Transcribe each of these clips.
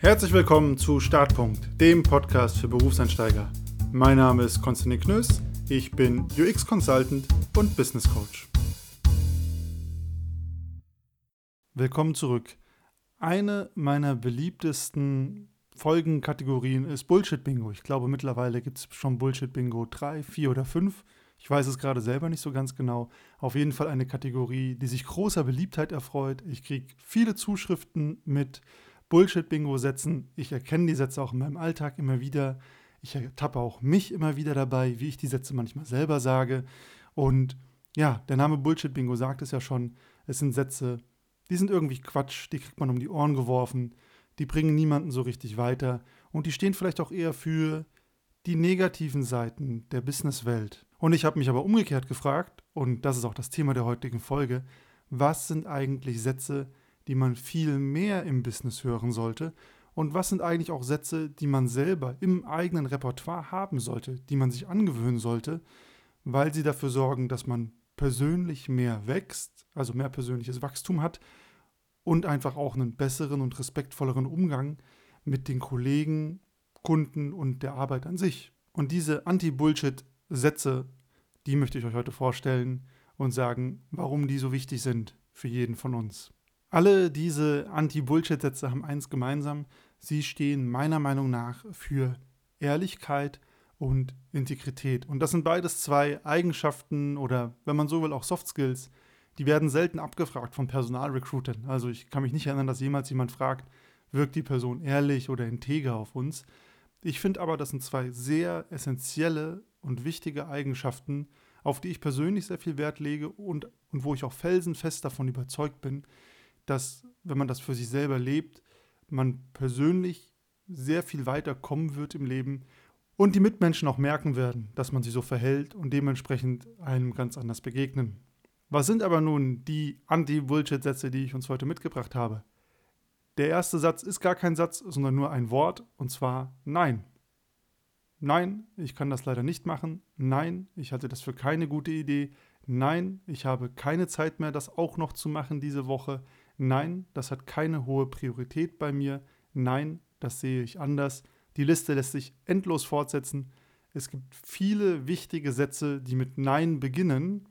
Herzlich willkommen zu Startpunkt, dem Podcast für Berufseinsteiger. Mein Name ist Konstantin Knöss, ich bin UX-Consultant und Business Coach. Willkommen zurück. Eine meiner beliebtesten Folgenkategorien ist Bullshit-Bingo. Ich glaube, mittlerweile gibt es schon Bullshit-Bingo 3, 4 oder 5. Ich weiß es gerade selber nicht so ganz genau. Auf jeden Fall eine Kategorie, die sich großer Beliebtheit erfreut. Ich kriege viele Zuschriften mit Bullshit-Bingo-Sätzen. Ich erkenne die Sätze auch in meinem Alltag immer wieder. Ich ertappe auch mich immer wieder dabei, wie ich die Sätze manchmal selber sage. Und ja, der Name Bullshit-Bingo sagt es ja schon. Es sind Sätze, die sind irgendwie Quatsch, die kriegt man um die Ohren geworfen, die bringen niemanden so richtig weiter und die stehen vielleicht auch eher für die negativen Seiten der Businesswelt. Und ich habe mich aber umgekehrt gefragt, und das ist auch das Thema der heutigen Folge, was sind eigentlich Sätze, die man viel mehr im Business hören sollte? Und was sind eigentlich auch Sätze, die man selber im eigenen Repertoire haben sollte, die man sich angewöhnen sollte, weil sie dafür sorgen, dass man persönlich mehr wächst, also mehr persönliches Wachstum hat und einfach auch einen besseren und respektvolleren Umgang mit den Kollegen, Kunden und der Arbeit an sich. Und diese Anti-Bullshit-Sätze, die möchte ich euch heute vorstellen und sagen, warum die so wichtig sind für jeden von uns. Alle diese Anti-Bullshit-Sätze haben eins gemeinsam. Sie stehen meiner Meinung nach für Ehrlichkeit und Integrität. Und das sind beides zwei Eigenschaften oder, wenn man so will, auch Soft Skills, die werden selten abgefragt von Personalrecruitern. Also ich kann mich nicht erinnern, dass jemals jemand fragt, wirkt die Person ehrlich oder integer auf uns. Ich finde aber, das sind zwei sehr essentielle und wichtige Eigenschaften, auf die ich persönlich sehr viel Wert lege und, und wo ich auch felsenfest davon überzeugt bin, dass, wenn man das für sich selber lebt, man persönlich sehr viel weiter kommen wird im Leben und die Mitmenschen auch merken werden, dass man sich so verhält und dementsprechend einem ganz anders begegnen. Was sind aber nun die Anti-Bullshit-Sätze, die ich uns heute mitgebracht habe? Der erste Satz ist gar kein Satz, sondern nur ein Wort, und zwar Nein. Nein, ich kann das leider nicht machen. Nein, ich halte das für keine gute Idee. Nein, ich habe keine Zeit mehr, das auch noch zu machen diese Woche. Nein, das hat keine hohe Priorität bei mir. Nein, das sehe ich anders. Die Liste lässt sich endlos fortsetzen. Es gibt viele wichtige Sätze, die mit Nein beginnen.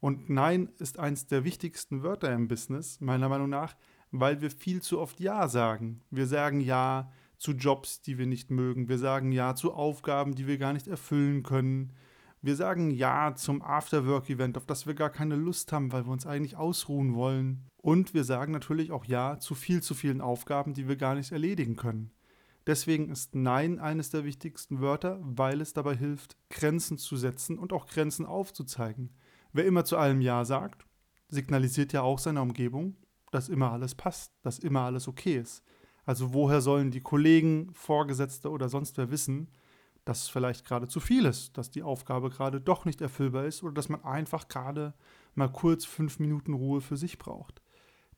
Und Nein ist eines der wichtigsten Wörter im Business, meiner Meinung nach, weil wir viel zu oft Ja sagen. Wir sagen Ja zu Jobs, die wir nicht mögen. Wir sagen Ja zu Aufgaben, die wir gar nicht erfüllen können. Wir sagen Ja zum Afterwork-Event, auf das wir gar keine Lust haben, weil wir uns eigentlich ausruhen wollen. Und wir sagen natürlich auch Ja zu viel zu vielen Aufgaben, die wir gar nicht erledigen können. Deswegen ist Nein eines der wichtigsten Wörter, weil es dabei hilft, Grenzen zu setzen und auch Grenzen aufzuzeigen. Wer immer zu allem Ja sagt, signalisiert ja auch seiner Umgebung, dass immer alles passt, dass immer alles okay ist. Also woher sollen die Kollegen, Vorgesetzte oder sonst wer wissen, dass es vielleicht gerade zu viel ist, dass die Aufgabe gerade doch nicht erfüllbar ist oder dass man einfach gerade mal kurz fünf Minuten Ruhe für sich braucht.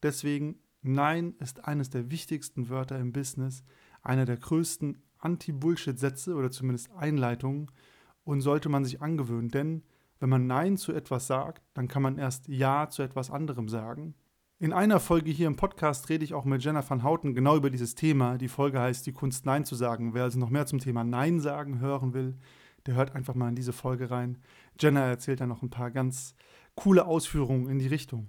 Deswegen, Nein ist eines der wichtigsten Wörter im Business, einer der größten Anti-Bullshit-Sätze oder zumindest Einleitungen und sollte man sich angewöhnen, denn wenn man Nein zu etwas sagt, dann kann man erst Ja zu etwas anderem sagen. In einer Folge hier im Podcast rede ich auch mit Jenna van Houten genau über dieses Thema. Die Folge heißt Die Kunst Nein zu sagen. Wer also noch mehr zum Thema Nein sagen hören will, der hört einfach mal in diese Folge rein. Jenna erzählt da noch ein paar ganz coole Ausführungen in die Richtung.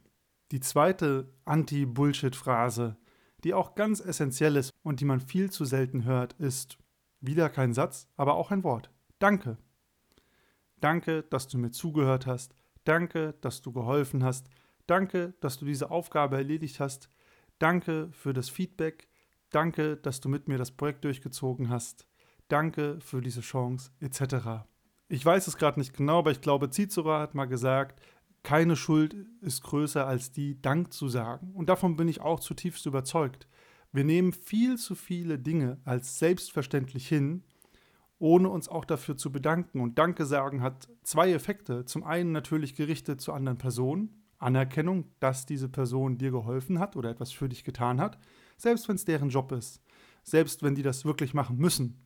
Die zweite Anti-Bullshit-Phrase, die auch ganz essentiell ist und die man viel zu selten hört, ist wieder kein Satz, aber auch ein Wort. Danke. Danke, dass du mir zugehört hast. Danke, dass du geholfen hast. Danke, dass du diese Aufgabe erledigt hast. Danke für das Feedback. Danke, dass du mit mir das Projekt durchgezogen hast. Danke für diese Chance, etc. Ich weiß es gerade nicht genau, aber ich glaube, Cicero hat mal gesagt, keine Schuld ist größer als die, Dank zu sagen. Und davon bin ich auch zutiefst überzeugt. Wir nehmen viel zu viele Dinge als selbstverständlich hin, ohne uns auch dafür zu bedanken. Und Danke sagen hat zwei Effekte. Zum einen natürlich gerichtet zu anderen Personen. Anerkennung, dass diese Person dir geholfen hat oder etwas für dich getan hat, selbst wenn es deren Job ist. Selbst wenn die das wirklich machen müssen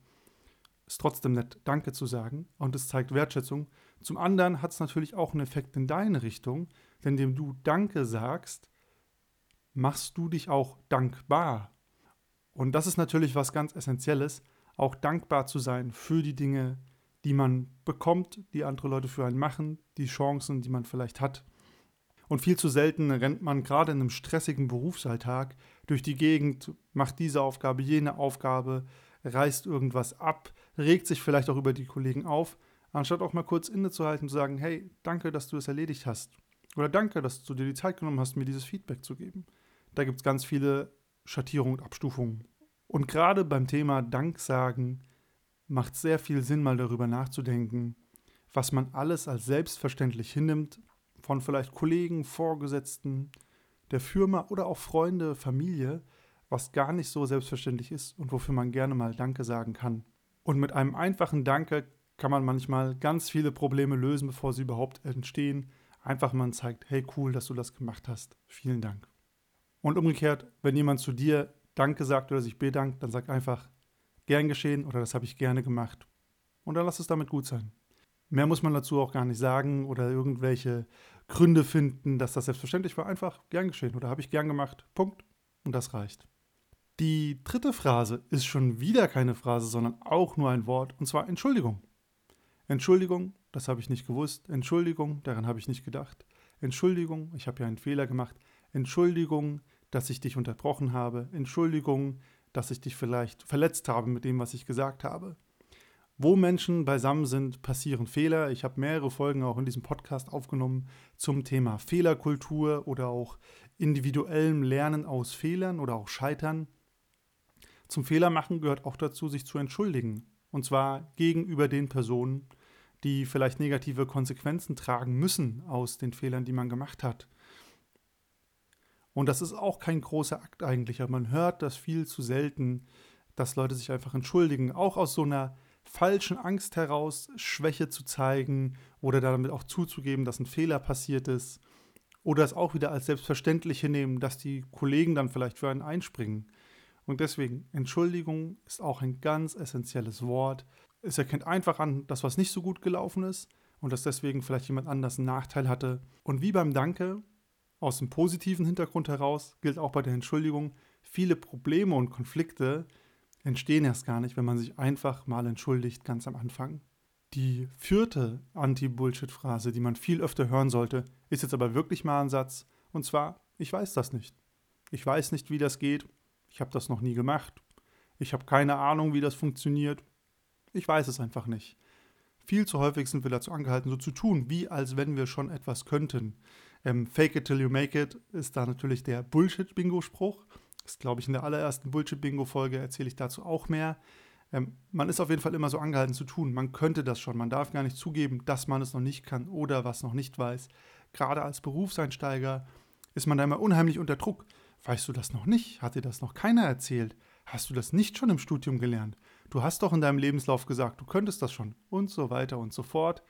ist trotzdem nett, Danke zu sagen und es zeigt Wertschätzung. Zum anderen hat es natürlich auch einen Effekt in deine Richtung, denn indem du Danke sagst, machst du dich auch dankbar. Und das ist natürlich was ganz Essentielles, auch dankbar zu sein für die Dinge, die man bekommt, die andere Leute für einen machen, die Chancen, die man vielleicht hat. Und viel zu selten rennt man gerade in einem stressigen Berufsalltag durch die Gegend, macht diese Aufgabe, jene Aufgabe, reißt irgendwas ab, regt sich vielleicht auch über die Kollegen auf, anstatt auch mal kurz innezuhalten und zu sagen, hey, danke, dass du es erledigt hast. Oder danke, dass du dir die Zeit genommen hast, mir dieses Feedback zu geben. Da gibt es ganz viele Schattierungen und Abstufungen. Und gerade beim Thema Danksagen macht sehr viel Sinn, mal darüber nachzudenken, was man alles als selbstverständlich hinnimmt, von vielleicht Kollegen, Vorgesetzten, der Firma oder auch Freunde, Familie, was gar nicht so selbstverständlich ist und wofür man gerne mal Danke sagen kann. Und mit einem einfachen Danke kann man manchmal ganz viele Probleme lösen, bevor sie überhaupt entstehen. Einfach man zeigt, hey cool, dass du das gemacht hast. Vielen Dank. Und umgekehrt, wenn jemand zu dir Danke sagt oder sich bedankt, dann sag einfach gern geschehen oder das habe ich gerne gemacht. Und dann lass es damit gut sein. Mehr muss man dazu auch gar nicht sagen oder irgendwelche Gründe finden, dass das selbstverständlich war. Einfach gern geschehen oder habe ich gern gemacht. Punkt. Und das reicht. Die dritte Phrase ist schon wieder keine Phrase, sondern auch nur ein Wort, und zwar Entschuldigung. Entschuldigung, das habe ich nicht gewusst. Entschuldigung, daran habe ich nicht gedacht. Entschuldigung, ich habe ja einen Fehler gemacht. Entschuldigung, dass ich dich unterbrochen habe. Entschuldigung, dass ich dich vielleicht verletzt habe mit dem, was ich gesagt habe. Wo Menschen beisammen sind, passieren Fehler. Ich habe mehrere Folgen auch in diesem Podcast aufgenommen zum Thema Fehlerkultur oder auch individuellem Lernen aus Fehlern oder auch Scheitern. Zum Fehlermachen gehört auch dazu, sich zu entschuldigen. Und zwar gegenüber den Personen, die vielleicht negative Konsequenzen tragen müssen aus den Fehlern, die man gemacht hat. Und das ist auch kein großer Akt eigentlich, aber man hört das viel zu selten, dass Leute sich einfach entschuldigen, auch aus so einer falschen Angst heraus, Schwäche zu zeigen oder damit auch zuzugeben, dass ein Fehler passiert ist. Oder es auch wieder als selbstverständlich hinnehmen, dass die Kollegen dann vielleicht für einen einspringen. Und deswegen, Entschuldigung ist auch ein ganz essentielles Wort. Es erkennt einfach an, dass was nicht so gut gelaufen ist und dass deswegen vielleicht jemand anders einen Nachteil hatte. Und wie beim Danke, aus dem positiven Hintergrund heraus, gilt auch bei der Entschuldigung, viele Probleme und Konflikte entstehen erst gar nicht, wenn man sich einfach mal entschuldigt, ganz am Anfang. Die vierte Anti-Bullshit-Phrase, die man viel öfter hören sollte, ist jetzt aber wirklich mal ein Satz. Und zwar, ich weiß das nicht. Ich weiß nicht, wie das geht. Ich habe das noch nie gemacht. Ich habe keine Ahnung, wie das funktioniert. Ich weiß es einfach nicht. Viel zu häufig sind wir dazu angehalten, so zu tun, wie als wenn wir schon etwas könnten. Ähm, Fake it till you make it ist da natürlich der Bullshit-Bingo-Spruch. Das ist, glaube ich, in der allerersten Bullshit-Bingo-Folge erzähle ich dazu auch mehr. Ähm, man ist auf jeden Fall immer so angehalten zu tun. Man könnte das schon. Man darf gar nicht zugeben, dass man es noch nicht kann oder was noch nicht weiß. Gerade als Berufseinsteiger ist man da immer unheimlich unter Druck. Weißt du das noch nicht? Hat dir das noch keiner erzählt? Hast du das nicht schon im Studium gelernt? Du hast doch in deinem Lebenslauf gesagt, du könntest das schon und so weiter und so fort.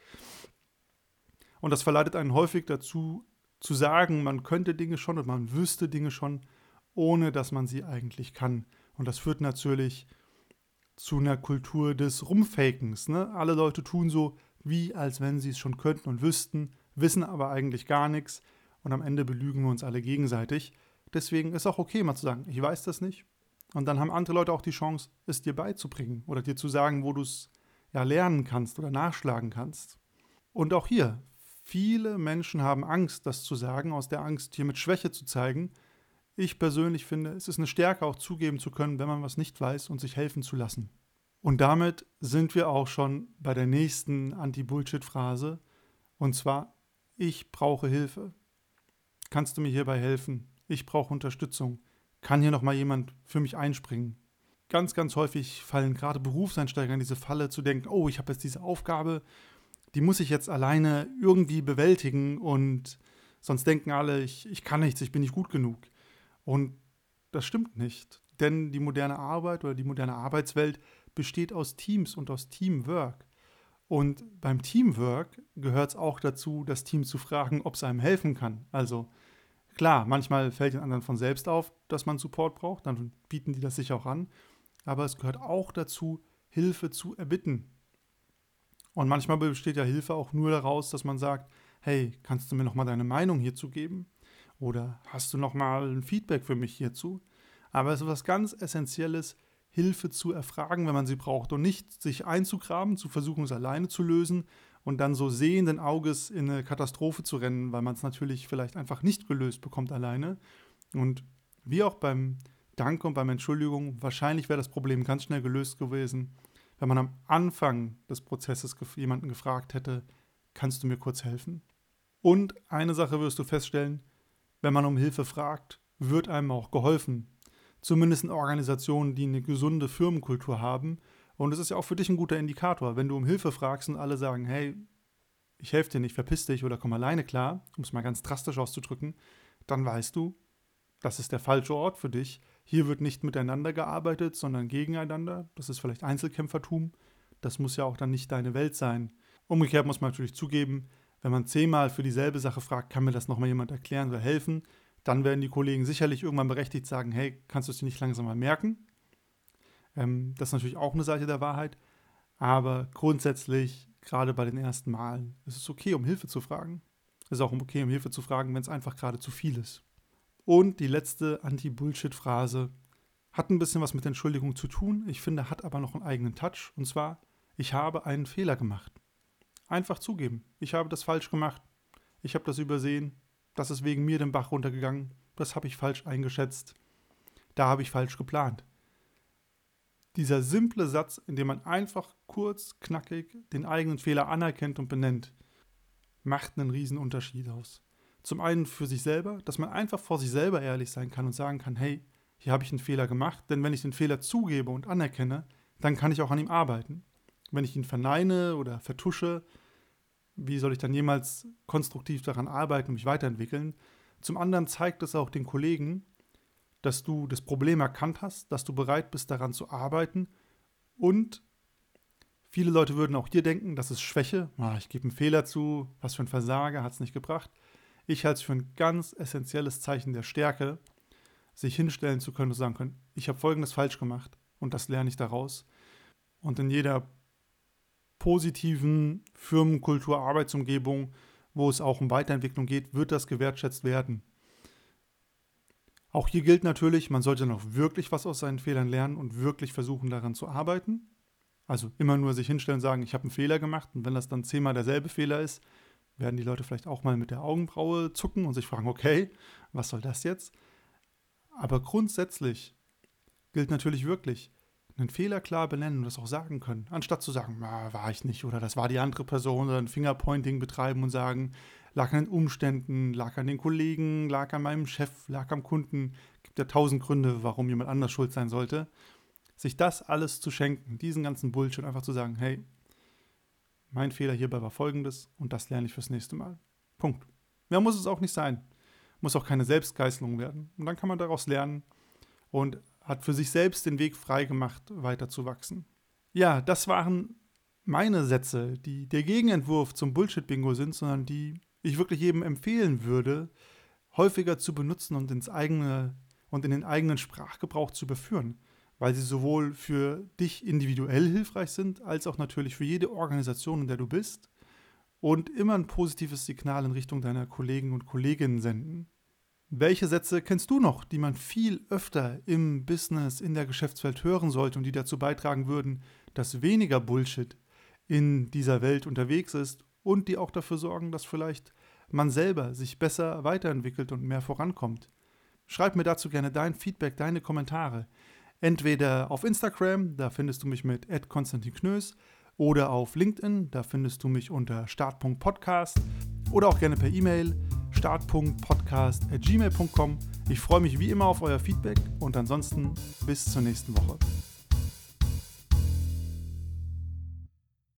Und das verleitet einen häufig dazu, zu sagen, man könnte Dinge schon und man wüsste Dinge schon, ohne dass man sie eigentlich kann. Und das führt natürlich zu einer Kultur des Rumfakens. Ne? Alle Leute tun so, wie als wenn sie es schon könnten und wüssten, wissen aber eigentlich gar nichts und am Ende belügen wir uns alle gegenseitig. Deswegen ist auch okay, mal zu sagen, ich weiß das nicht. Und dann haben andere Leute auch die Chance, es dir beizubringen oder dir zu sagen, wo du es ja lernen kannst oder nachschlagen kannst. Und auch hier, viele Menschen haben Angst, das zu sagen, aus der Angst, hier mit Schwäche zu zeigen. Ich persönlich finde, es ist eine Stärke, auch zugeben zu können, wenn man was nicht weiß und sich helfen zu lassen. Und damit sind wir auch schon bei der nächsten Anti-Bullshit-Phrase. Und zwar, ich brauche Hilfe. Kannst du mir hierbei helfen? Ich brauche Unterstützung. Kann hier nochmal jemand für mich einspringen? Ganz, ganz häufig fallen gerade Berufseinsteiger in diese Falle zu denken, oh, ich habe jetzt diese Aufgabe, die muss ich jetzt alleine irgendwie bewältigen und sonst denken alle, ich, ich kann nichts, ich bin nicht gut genug. Und das stimmt nicht, denn die moderne Arbeit oder die moderne Arbeitswelt besteht aus Teams und aus Teamwork. Und beim Teamwork gehört es auch dazu, das Team zu fragen, ob es einem helfen kann. Also klar, manchmal fällt den anderen von selbst auf, dass man Support braucht, dann bieten die das sich auch an. Aber es gehört auch dazu, Hilfe zu erbitten. Und manchmal besteht ja Hilfe auch nur daraus, dass man sagt, hey, kannst du mir noch mal deine Meinung hierzu geben? Oder hast du noch mal ein Feedback für mich hierzu? Aber es ist was ganz Essentielles, Hilfe zu erfragen, wenn man sie braucht und nicht sich einzugraben, zu versuchen, es alleine zu lösen und dann so sehenden Auges in eine Katastrophe zu rennen, weil man es natürlich vielleicht einfach nicht gelöst bekommt alleine. Und wie auch beim Danke und beim Entschuldigung, wahrscheinlich wäre das Problem ganz schnell gelöst gewesen, wenn man am Anfang des Prozesses jemanden gefragt hätte, kannst du mir kurz helfen? Und eine Sache wirst du feststellen, wenn man um Hilfe fragt, wird einem auch geholfen. Zumindest in Organisationen, die eine gesunde Firmenkultur haben. Und es ist ja auch für dich ein guter Indikator. Wenn du um Hilfe fragst und alle sagen, hey, ich helfe dir nicht, verpiss dich oder komm alleine klar, um es mal ganz drastisch auszudrücken, dann weißt du, das ist der falsche Ort für dich. Hier wird nicht miteinander gearbeitet, sondern gegeneinander. Das ist vielleicht Einzelkämpfertum. Das muss ja auch dann nicht deine Welt sein. Umgekehrt muss man natürlich zugeben, wenn man zehnmal für dieselbe Sache fragt, kann mir das nochmal jemand erklären oder helfen, dann werden die Kollegen sicherlich irgendwann berechtigt sagen, hey, kannst du es dir nicht langsam mal merken? Ähm, das ist natürlich auch eine Seite der Wahrheit. Aber grundsätzlich, gerade bei den ersten Malen, ist es okay, um Hilfe zu fragen. Es ist auch okay, um Hilfe zu fragen, wenn es einfach gerade zu viel ist. Und die letzte Anti-Bullshit-Phrase hat ein bisschen was mit Entschuldigung zu tun. Ich finde, hat aber noch einen eigenen Touch. Und zwar, ich habe einen Fehler gemacht. Einfach zugeben. Ich habe das falsch gemacht. Ich habe das übersehen. Das ist wegen mir den Bach runtergegangen. Das habe ich falsch eingeschätzt. Da habe ich falsch geplant. Dieser simple Satz, in dem man einfach kurz, knackig den eigenen Fehler anerkennt und benennt, macht einen riesen Unterschied aus. Zum einen für sich selber, dass man einfach vor sich selber ehrlich sein kann und sagen kann, hey, hier habe ich einen Fehler gemacht, denn wenn ich den Fehler zugebe und anerkenne, dann kann ich auch an ihm arbeiten. Wenn ich ihn verneine oder vertusche, wie soll ich dann jemals konstruktiv daran arbeiten und mich weiterentwickeln? Zum anderen zeigt es auch den Kollegen, dass du das Problem erkannt hast, dass du bereit bist, daran zu arbeiten und viele Leute würden auch hier denken, das ist Schwäche, ah, ich gebe einen Fehler zu, was für ein Versager, hat es nicht gebracht. Ich halte es für ein ganz essentielles Zeichen der Stärke, sich hinstellen zu können und sagen können, ich habe Folgendes falsch gemacht und das lerne ich daraus. Und in jeder positiven Firmenkultur, Arbeitsumgebung, wo es auch um Weiterentwicklung geht, wird das gewertschätzt werden. Auch hier gilt natürlich, man sollte noch wirklich was aus seinen Fehlern lernen und wirklich versuchen daran zu arbeiten. Also immer nur sich hinstellen und sagen, ich habe einen Fehler gemacht und wenn das dann zehnmal derselbe Fehler ist, werden die Leute vielleicht auch mal mit der Augenbraue zucken und sich fragen, okay, was soll das jetzt? Aber grundsätzlich gilt natürlich wirklich, einen Fehler klar benennen und das auch sagen können, anstatt zu sagen, war ich nicht oder das war die andere Person oder ein Fingerpointing betreiben und sagen, lag an den Umständen, lag an den Kollegen, lag an meinem Chef, lag am Kunden. Gibt ja tausend Gründe, warum jemand anders schuld sein sollte. Sich das alles zu schenken, diesen ganzen Bullshit einfach zu sagen, hey, mein Fehler hierbei war folgendes und das lerne ich fürs nächste Mal. Punkt. Mehr muss es auch nicht sein. Muss auch keine Selbstgeißelung werden. Und dann kann man daraus lernen und hat für sich selbst den Weg freigemacht, weiter zu wachsen. Ja, das waren meine Sätze, die der Gegenentwurf zum Bullshit-Bingo sind, sondern die ich wirklich jedem empfehlen würde, häufiger zu benutzen und ins eigene und in den eigenen Sprachgebrauch zu überführen, weil sie sowohl für dich individuell hilfreich sind, als auch natürlich für jede Organisation, in der du bist und immer ein positives Signal in Richtung deiner Kollegen und Kolleginnen senden. Welche Sätze kennst du noch, die man viel öfter im Business, in der Geschäftswelt hören sollte und die dazu beitragen würden, dass weniger Bullshit in dieser Welt unterwegs ist und die auch dafür sorgen, dass vielleicht man selber sich besser weiterentwickelt und mehr vorankommt? Schreib mir dazu gerne dein Feedback, deine Kommentare. Entweder auf Instagram, da findest du mich mit Konstantin oder auf LinkedIn, da findest du mich unter Start.podcast oder auch gerne per E-Mail start.podcast.gmail.com. Ich freue mich wie immer auf euer Feedback und ansonsten bis zur nächsten Woche.